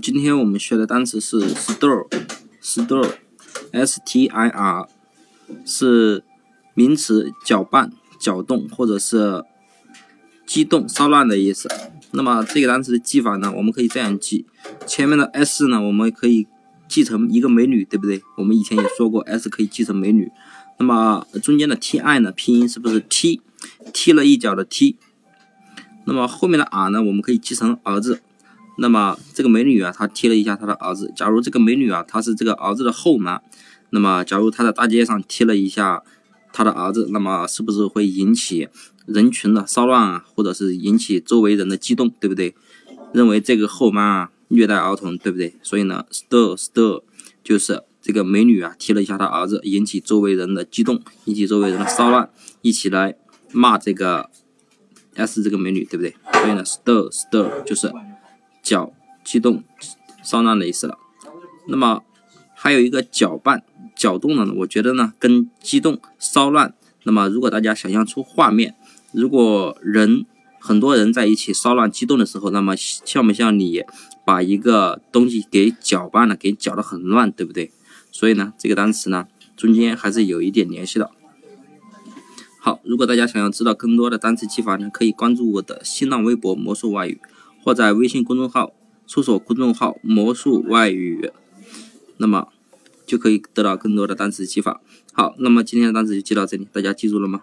今天我们学的单词是 stir，stir，s t i r，是名词，搅拌、搅动或者是激动、骚乱的意思。那么这个单词的记法呢，我们可以这样记：前面的 s 呢，我们可以记成一个美女，对不对？我们以前也说过，s 可以记成美女。那么中间的 t i 呢，拼音是不是踢？踢了一脚的踢。那么后面的 r 呢，我们可以记成儿子。那么这个美女啊，她踢了一下她的儿子。假如这个美女啊，她是这个儿子的后妈，那么假如她在大街上踢了一下她的儿子，那么是不是会引起人群的骚乱啊，或者是引起周围人的激动，对不对？认为这个后妈虐待儿童，对不对？所以呢，stir stir 就是这个美女啊踢了一下她儿子，引起周围人的激动，引起周围人的骚乱，一起来骂这个 s 这个美女，对不对？所以呢，stir stir 就是。搅激动骚乱的意思了，那么还有一个搅拌搅动的呢，我觉得呢跟激动骚乱，那么如果大家想象出画面，如果人很多人在一起骚乱激动的时候，那么像不像你把一个东西给搅拌了，给搅得很乱，对不对？所以呢，这个单词呢中间还是有一点联系的。好，如果大家想要知道更多的单词记法呢，可以关注我的新浪微博魔术外语。或在微信公众号搜索公众号“魔术外语”，那么就可以得到更多的单词记法。好，那么今天的单词就记到这里，大家记住了吗？